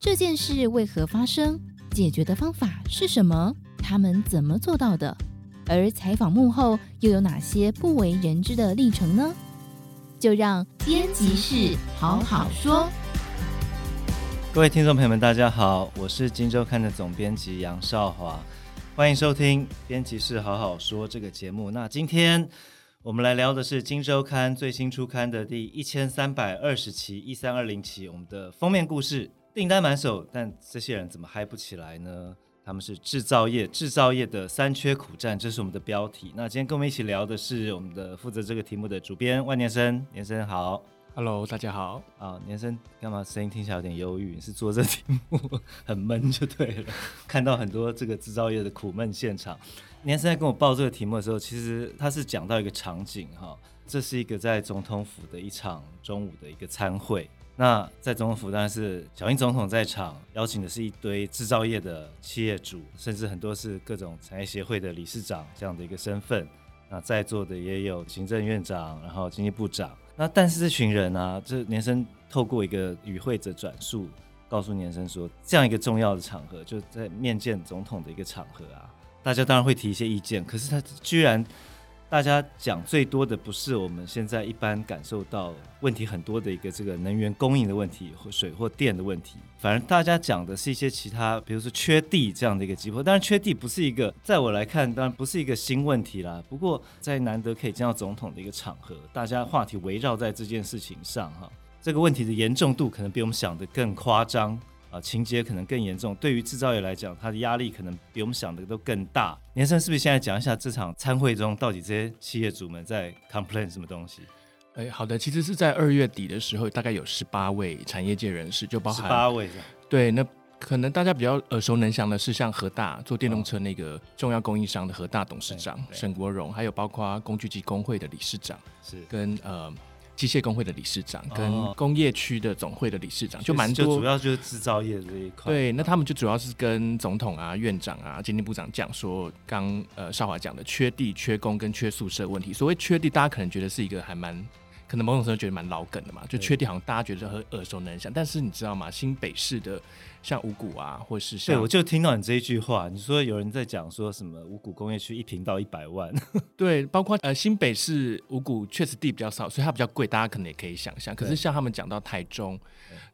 这件事为何发生？解决的方法是什么？他们怎么做到的？而采访幕后又有哪些不为人知的历程呢？就让编辑室好好说。各位听众朋友们，大家好，我是《今周刊》的总编辑杨少华，欢迎收听《编辑室好好说》这个节目。那今天我们来聊的是《今周刊》最新出刊的第一千三百二十期一三二零期，我们的封面故事订单满手，但这些人怎么嗨不起来呢？他们是制造业，制造业的三缺苦战，这是我们的标题。那今天跟我们一起聊的是我们的负责这个题目的主编万年生，年生好，Hello，大家好啊，年生干嘛？声音听起来有点忧郁，是做这题目 很闷就对了。看到很多这个制造业的苦闷现场，年生在跟我报这个题目的时候，其实他是讲到一个场景哈，这是一个在总统府的一场中午的一个餐会。那在总统府当然是小英总统在场，邀请的是一堆制造业的企业主，甚至很多是各种产业协会的理事长这样的一个身份。那在座的也有行政院长，然后经济部长。那但是这群人啊，这年生透过一个与会者转述，告诉年生说，这样一个重要的场合，就在面见总统的一个场合啊，大家当然会提一些意见，可是他居然。大家讲最多的不是我们现在一般感受到问题很多的一个这个能源供应的问题或水或电的问题，反而大家讲的是一些其他，比如说缺地这样的一个急迫。当然，缺地不是一个，在我来看，当然不是一个新问题啦。不过，在难得可以见到总统的一个场合，大家话题围绕在这件事情上，哈，这个问题的严重度可能比我们想的更夸张。啊，情节可能更严重。对于制造业来讲，它的压力可能比我们想的都更大。年生是不是现在讲一下这场参会中，到底这些企业主们在 complain 什么东西？哎，好的，其实是在二月底的时候，大概有十八位产业界人士，就包含十八位。对，那可能大家比较耳熟能详的是，像和大做电动车那个重要供应商的和大董事长沈国荣，还有包括工具机工会的理事长是跟呃。机械工会的理事长跟工业区的总会的理事长，哦、就蛮多，就主要就是制造业这一块。对，那他们就主要是跟总统啊、院长啊、经济部长讲说，刚呃少华讲的缺地、缺工跟缺宿舍问题。所谓缺地，大家可能觉得是一个还蛮，可能某种程度觉得蛮老梗的嘛，就缺地好像大家觉得很耳熟能详。但是你知道吗？新北市的。像五股啊，或是像，对，我就听到你这一句话，你说有人在讲说什么五股工业区一平到一百万，对，包括呃新北市五股确实地比较少，所以它比较贵，大家可能也可以想象。可是像他们讲到台中，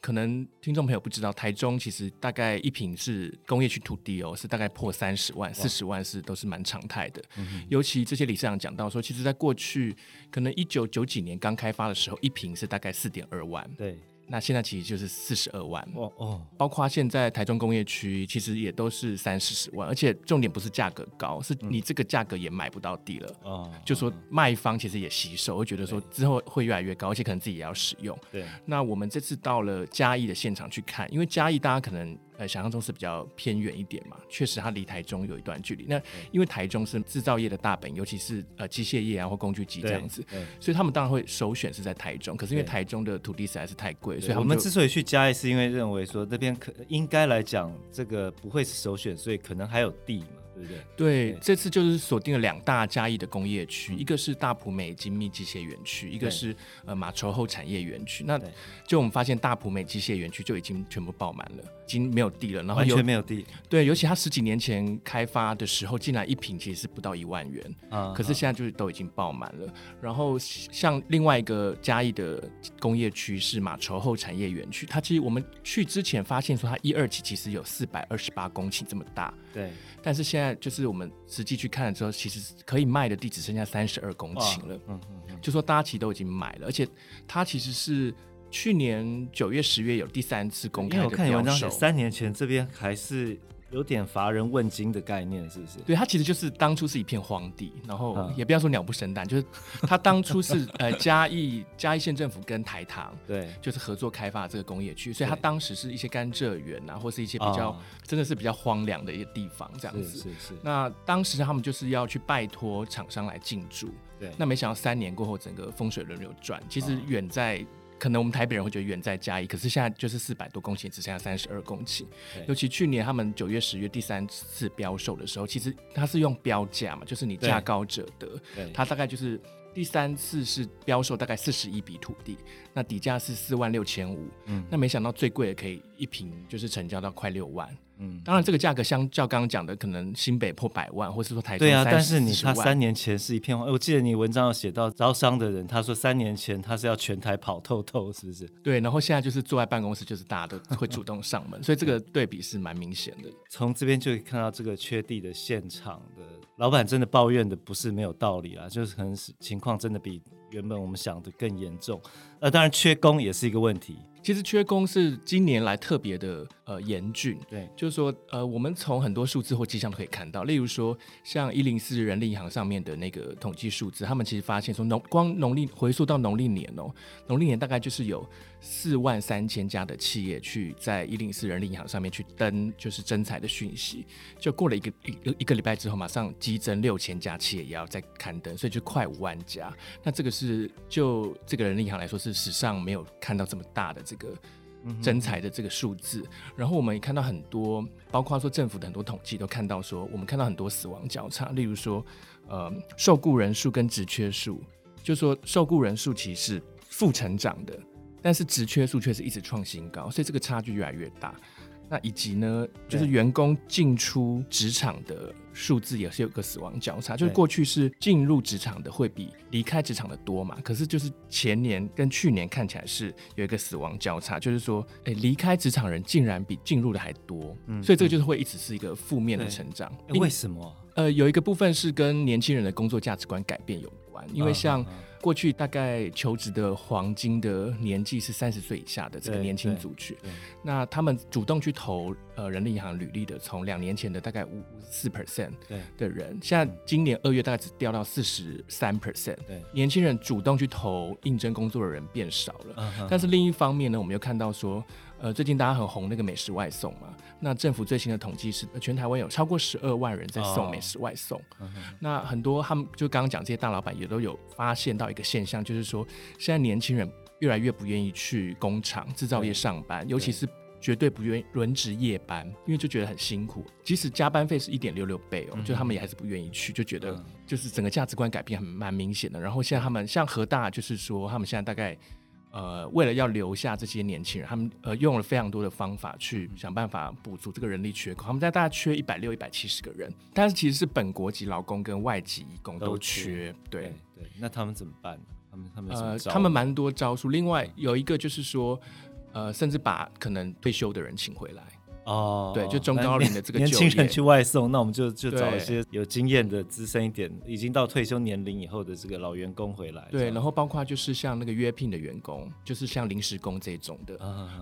可能听众朋友不知道，台中其实大概一平是工业区土地哦，是大概破三十万、四十万是都是蛮常态的。尤其这些理事长讲到说，其实在过去可能一九九几年刚开发的时候，一平是大概四点二万。对。那现在其实就是四十二万哦哦，包括现在台中工业区其实也都是三四十万，而且重点不是价格高，是你这个价格也买不到地了哦。就说卖方其实也吸收，会觉得说之后会越来越高，而且可能自己也要使用。对，那我们这次到了嘉义的现场去看，因为嘉义大家可能。呃，想象中是比较偏远一点嘛，确实它离台中有一段距离。那因为台中是制造业的大本，尤其是呃机械业啊或工具机这样子，所以他们当然会首选是在台中。可是因为台中的土地实在是太贵，所以我们之所以去嘉义，是因为认为说那边可应该来讲这个不会是首选，所以可能还有地嘛。对对？对，这次就是锁定了两大嘉义的工业区，一个是大埔美精密机械园区，一个是呃马稠后产业园区。那就我们发现大埔美机械园区就已经全部爆满了，已经没有地了，然后完全没有地。对，尤其他十几年前开发的时候，进来一坪其实是不到一万元，啊，可是现在就是都已经爆满了。然后像另外一个嘉义的工业区是马稠后产业园区，它其实我们去之前发现说它一二期其实有四百二十八公顷这么大，对，但是现在。就是我们实际去看了之后，其实可以卖的地只剩下三十二公顷了。嗯嗯嗯，就说大家其实都已经买了，而且它其实是去年九月、十月有第三次公开的标售。我看文章写，三年前这边还是。有点乏人问津的概念，是不是？对，它其实就是当初是一片荒地，然后也不要说鸟不生蛋，就是它当初是 呃嘉义嘉义县政府跟台糖对，就是合作开发这个工业区，所以它当时是一些甘蔗园啊，或是一些比较、哦、真的是比较荒凉的一些地方这样子。是是，是。那当时他们就是要去拜托厂商来进驻，对。那没想到三年过后，整个风水轮流转，其实远在。可能我们台北人会觉得远在嘉义，可是现在就是四百多公顷，只剩下三十二公顷。尤其去年他们九月、十月第三次标售的时候，其实它是用标价嘛，就是你价高者得。它大概就是第三次是标售大概四十一笔土地，那底价是四万六千五，嗯，那没想到最贵的可以一平就是成交到快六万。嗯，当然，这个价格相较刚刚讲的，可能新北破百万，或是说台中，对啊，但是你他三年前是一片荒，我记得你文章有写到招商的人，他说三年前他是要全台跑透透，是不是？对，然后现在就是坐在办公室，就是大家都会主动上门，所以这个对比是蛮明显的。从这边就可以看到这个缺地的现场的老板真的抱怨的不是没有道理啊，就是可能是情况真的比原本我们想的更严重。呃，当然缺工也是一个问题。其实缺工是今年来特别的呃严峻，对，就是说呃我们从很多数字或迹象都可以看到，例如说像一零四人力银行上面的那个统计数字，他们其实发现说农光农历回溯到农历年哦，农历年大概就是有四万三千家的企业去在一零四人力银行上面去登就是征才的讯息，就过了一个一一个礼拜之后，马上激增六千家企业也要再刊登，所以就快五万家，那这个是就这个人力银行来说是史上没有看到这么大的。这个征才的这个数字，然后我们也看到很多，包括说政府的很多统计都看到说，我们看到很多死亡交叉，例如说，呃，受雇人数跟职缺数，就说受雇人数其实是负成长的，但是职缺数却是一直创新高，所以这个差距越来越大。那以及呢，就是员工进出职场的数字也是有个死亡交叉，就是过去是进入职场的会比离开职场的多嘛，可是就是前年跟去年看起来是有一个死亡交叉，就是说，哎，离开职场人竟然比进入的还多，嗯，所以这个就是会一直是一个负面的成长。为什么？呃，有一个部分是跟年轻人的工作价值观改变有关，因为像。过去大概求职的黄金的年纪是三十岁以下的这个年轻族群，那他们主动去投呃人力银行履历的，从两年前的大概五四 percent 的人，现在今年二月大概只掉到四十三 percent。对，年轻人主动去投应征工作的人变少了。但是另一方面呢，我们又看到说。呃，最近大家很红那个美食外送嘛，那政府最新的统计是，全台湾有超过十二万人在送美食外送。Oh. 那很多他们就刚刚讲这些大老板也都有发现到一个现象，就是说现在年轻人越来越不愿意去工厂制造业上班，尤其是绝对不愿意轮值夜班，因为就觉得很辛苦，即使加班费是一点六六倍哦，就他们也还是不愿意去，就觉得就是整个价值观改变很蛮明显的。然后现在他们像和大，就是说他们现在大概。呃，为了要留下这些年轻人，他们呃用了非常多的方法去想办法补足这个人力缺口。他们在大概缺一百六、一百七十个人，但是其实是本国籍劳工跟外籍移工都缺。对对，对，那他们怎么办？他们他们呃，他们蛮多招数。另外有一个就是说，呃，甚至把可能退休的人请回来。哦，对，就中高龄的这个年轻人去外送，那我们就就找一些有经验的、资深一点、已经到退休年龄以后的这个老员工回来。对，然后包括就是像那个约聘的员工，就是像临时工这种的，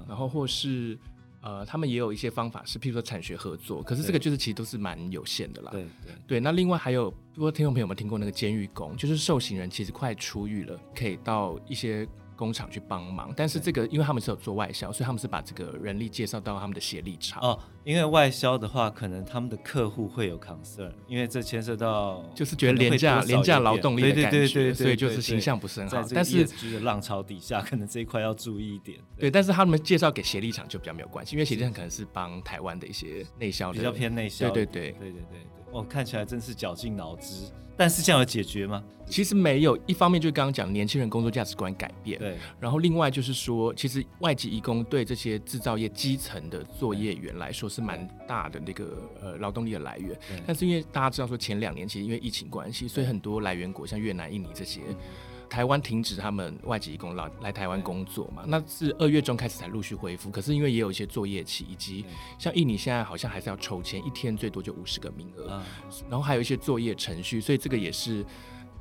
然后或是呃，他们也有一些方法是，譬如说产学合作，可是这个就是其实都是蛮有限的啦。对对对，那另外还有，不知道听众朋友们听过那个监狱工，就是受刑人其实快出狱了，可以到一些。工厂去帮忙，但是这个因为他们是有做外销，所以他们是把这个人力介绍到他们的协力厂。哦，因为外销的话，可能他们的客户会有 concern，因为这牵涉到就是觉得廉价廉价劳动力的感觉，对对对对，所以就是形象不是很好。但是就是浪潮底下，可能这一块要注意一点。对，但是他们介绍给协力厂就比较没有关系，因为协力厂可能是帮台湾的一些内销，比较偏内销。对对对对对对对，哦，看起来真是绞尽脑汁。但是这样有解决吗？其实没有，一方面就是刚刚讲年轻人工作价值观改变，对，然后另外就是说，其实外籍移工对这些制造业基层的作业员来说是蛮大的那个呃劳动力的来源。但是因为大家知道说前两年其实因为疫情关系，所以很多来源国像越南、印尼这些。台湾停止他们外籍义工来来台湾工作嘛，那是二月中开始才陆续恢复。可是因为也有一些作业期，以及像印尼现在好像还是要抽签，一天最多就五十个名额，然后还有一些作业程序，所以这个也是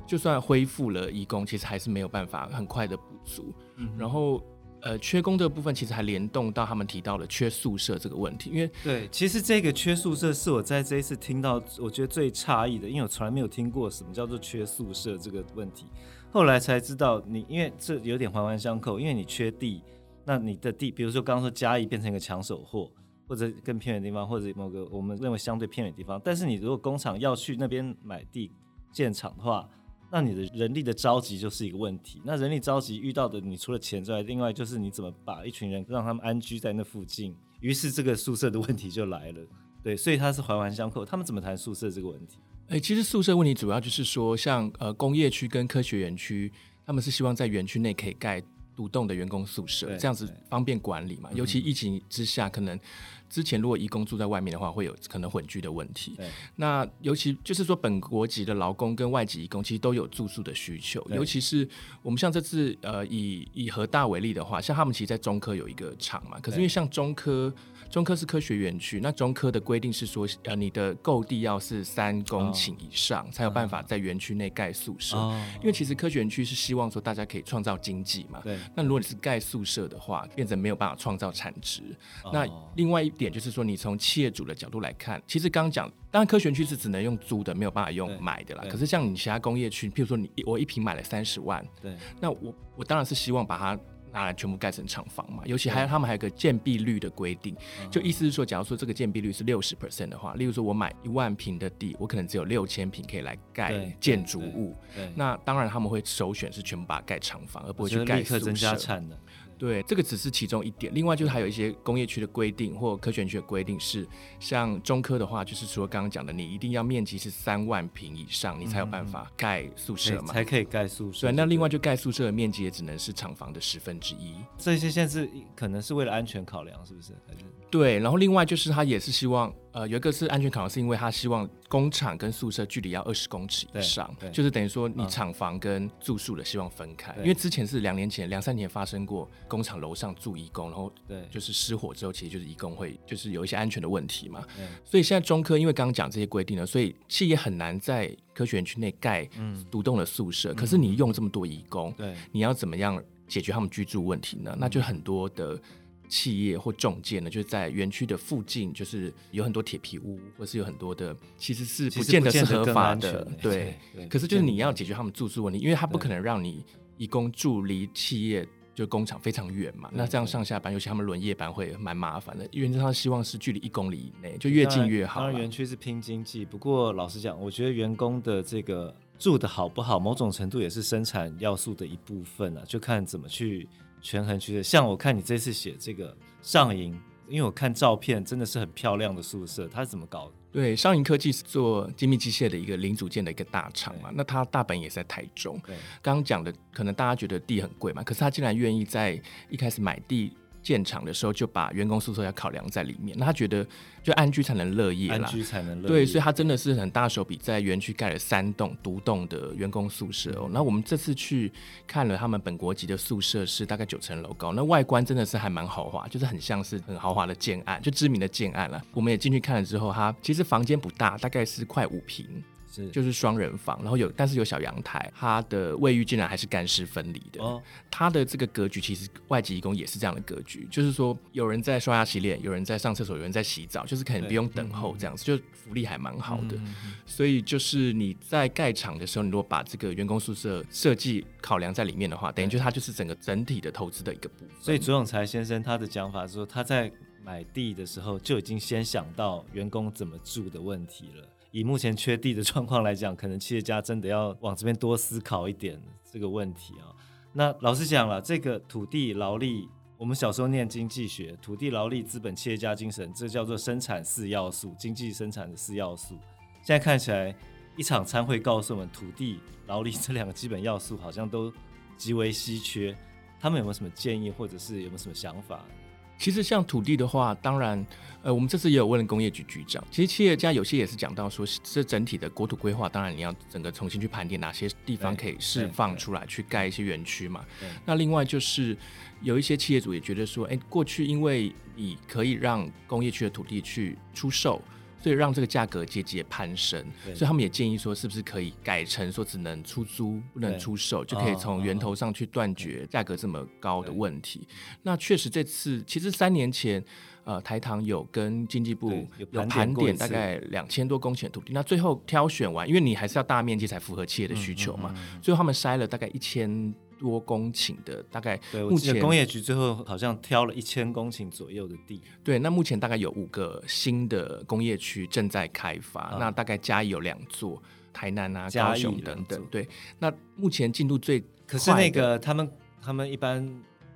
就算恢复了义工，其实还是没有办法很快的补足。然后呃，缺工这个部分其实还联动到他们提到了缺宿舍这个问题，因为对，其实这个缺宿舍是我在这一次听到我觉得最诧异的，因为我从来没有听过什么叫做缺宿舍这个问题。后来才知道你，因为这有点环环相扣，因为你缺地，那你的地，比如说刚刚说嘉义变成一个抢手货，或者更偏远的地方，或者某个我们认为相对偏远的地方，但是你如果工厂要去那边买地建厂的话，那你的人力的召集就是一个问题。那人力召集遇到的，你除了钱之外，另外就是你怎么把一群人让他们安居在那附近，于是这个宿舍的问题就来了。对，所以它是环环相扣。他们怎么谈宿舍这个问题？哎，其实宿舍问题主要就是说，像呃工业区跟科学园区，他们是希望在园区内可以盖独栋的员工宿舍，这样子方便管理嘛。尤其疫情之下，可能。之前如果移工住在外面的话，会有可能混居的问题。对，那尤其就是说本国籍的劳工跟外籍移工其实都有住宿的需求。尤其是我们像这次呃以以和大为例的话，像他们其实，在中科有一个厂嘛，可是因为像中科。中科是科学园区，那中科的规定是说，呃，你的购地要是三公顷以上，哦、才有办法在园区内盖宿舍。哦、因为其实科学园区是希望说大家可以创造经济嘛。对。那如果你是盖宿舍的话，变成没有办法创造产值。哦、那另外一点就是说，你从企业主的角度来看，其实刚刚讲，当然科学园区是只能用租的，没有办法用买的啦。可是像你其他工业区，譬如说你我一平买了三十万，对。那我我当然是希望把它。拿来全部盖成厂房嘛，尤其还有他们还有个建蔽率的规定，就意思是说，假如说这个建蔽率是六十 percent 的话，例如说我买一万平的地，我可能只有六千平可以来盖建筑物，那当然他们会首选是全部把它盖厂房，而不会去盖宿舍。增加产能。对，这个只是其中一点。另外就是还有一些工业区的规定或科学区的规定是，像中科的话，就是说刚刚讲的，你一定要面积是三万平以上，你才有办法盖宿舍嘛，才可以盖宿舍。对，那另外就盖宿舍的面积也只能是厂房的十分之一。这些限制可能是为了安全考量，是不是？还是？对，然后另外就是他也是希望，呃，有一个是安全考量，是因为他希望工厂跟宿舍距离要二十公尺以上，就是等于说你厂房跟住宿的希望分开，因为之前是两年前、两三年发生过工厂楼上住义工，然后对，就是失火之后，其实就是义工会就是有一些安全的问题嘛，所以现在中科因为刚刚讲这些规定呢，所以企业很难在科学园区内盖独栋的宿舍，可是你用这么多义工，对，你要怎么样解决他们居住问题呢？那就很多的。企业或中介呢，就是在园区的附近，就是有很多铁皮屋，或是有很多的，其实是不见得是合法的，对。可是就是你要解决他们住宿问题，因为他不可能让你移工住离企业就工厂非常远嘛。那这样上下班，尤其他们轮夜班会蛮麻烦的。原则上希望是距离一公里以内，就越近越好。当然，园区是拼经济，不过老实讲，我觉得员工的这个住的好不好，某种程度也是生产要素的一部分啊，就看怎么去。权衡区的，像我看你这次写这个上银，因为我看照片真的是很漂亮的宿舍，它是怎么搞的？对，上银科技是做精密机械的一个零组件的一个大厂嘛，那它大本也在台中。对，刚刚讲的可能大家觉得地很贵嘛，可是他竟然愿意在一开始买地。建厂的时候就把员工宿舍要考量在里面，那他觉得就安居才能乐业啦，安居才能乐业。对，所以他真的是很大手笔在园区盖了三栋独栋的员工宿舍哦。那、嗯、我们这次去看了他们本国籍的宿舍是大概九层楼高，那外观真的是还蛮豪华，就是很像是很豪华的建案，就知名的建案了。我们也进去看了之后，它其实房间不大，大概是快五坪。是，就是双人房，然后有，但是有小阳台，它的卫浴竟然还是干湿分离的。哦，它的这个格局其实外籍义工也是这样的格局，就是说有人在刷牙洗脸，有人在上厕所，有人在洗澡，就是可能不用等候这样子，嗯、就福利还蛮好的。嗯、所以就是你在盖厂的时候，你如果把这个员工宿舍设计考量在里面的话，等于就它就是整个整体的投资的一个部分。所以左永才先生他的讲法是说，他在买地的时候就已经先想到员工怎么住的问题了。以目前缺地的 状况来讲，可能企业家真的要往这边多思考一点这个问题啊。那老实讲了，这个土地劳力，我们小时候念经济学，土地劳力资本企业家精神，这叫做生产四要素，经济生产的四要素。现在看起来，一场餐会告诉我们，土地劳力 这两个基本要素好像都极为稀缺。他们有没有什么建议，或者是有没有什么想法？其实像土地的话，当然，呃，我们这次也有问了工业局局长。其实企业家有些也是讲到说，这整体的国土规划，当然你要整个重新去盘点哪些地方可以释放出来去盖一些园区嘛。那另外就是有一些企业主也觉得说，哎，过去因为你可以让工业区的土地去出售。所以让这个价格节节攀升，所以他们也建议说，是不是可以改成说只能出租不能出售，就可以从源头上去断绝价格这么高的问题。那确实这次其实三年前，呃，台糖有跟经济部有盘点大概两千多公顷土地，那最后挑选完，因为你还是要大面积才符合企业的需求嘛，最后他们筛了大概一千。多公顷的大概，目前工业局最后好像挑了一千公顷左右的地。对，那目前大概有五个新的工业区正在开发，啊、那大概嘉义有两座，台南啊、高雄等等。对，那目前进度最可是那个他们他们一般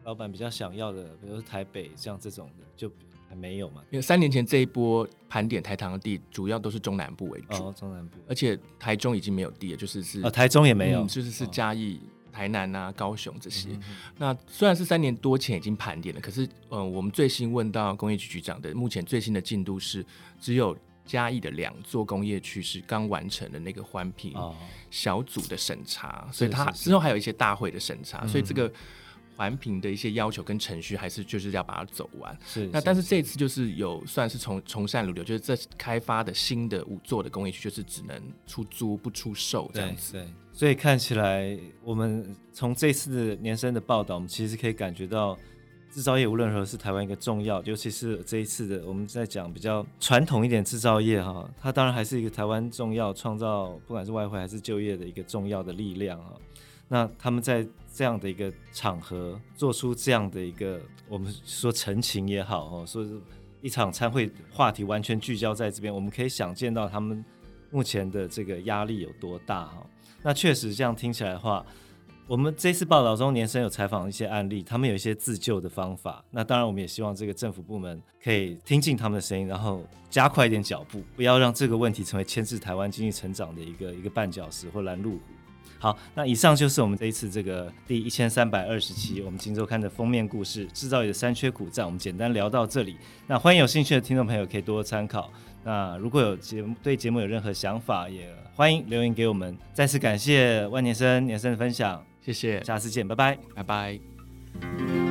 老板比较想要的，比如说台北像这种的，就还没有嘛？因为三年前这一波盘点台糖的地，主要都是中南部为主，哦，中南部，而且台中已经没有地了，就是是，哦，台中也没有，嗯、就是是嘉义、哦、台南啊、高雄这些。那虽然是三年多前已经盘点了，可是，嗯、呃，我们最新问到工业局局长的，目前最新的进度是只有。嘉义的两座工业区是刚完成的那个环评小组的审查，哦、所以它之后还有一些大会的审查，所以这个环评的一些要求跟程序还是就是要把它走完。是，那但是这次就是有算是从从善如流，就是这开发的新的五座的工业区就是只能出租不出售这样子。对，对，所以看起来我们从这次的年深的报道，我们其实可以感觉到。制造业无论如何是台湾一个重要，尤其是这一次的我们在讲比较传统一点制造业哈，它当然还是一个台湾重要创造不管是外汇还是就业的一个重要的力量啊。那他们在这样的一个场合做出这样的一个我们说陈情也好哈，说是一场餐会话题完全聚焦在这边，我们可以想见到他们目前的这个压力有多大哈。那确实这样听起来的话。我们这次报道中，年深有采访一些案例，他们有一些自救的方法。那当然，我们也希望这个政府部门可以听进他们的声音，然后加快一点脚步，不要让这个问题成为牵制台湾经济成长的一个一个绊脚石或拦路虎。好，那以上就是我们这一次这个第一千三百二十期我们金周刊的封面故事——制造业的三缺苦战。我们简单聊到这里。那欢迎有兴趣的听众朋友可以多多参考。那如果有节目对节目有任何想法，也欢迎留言给我们。再次感谢万年生年生的分享。谢谢，下次见，拜拜，拜拜。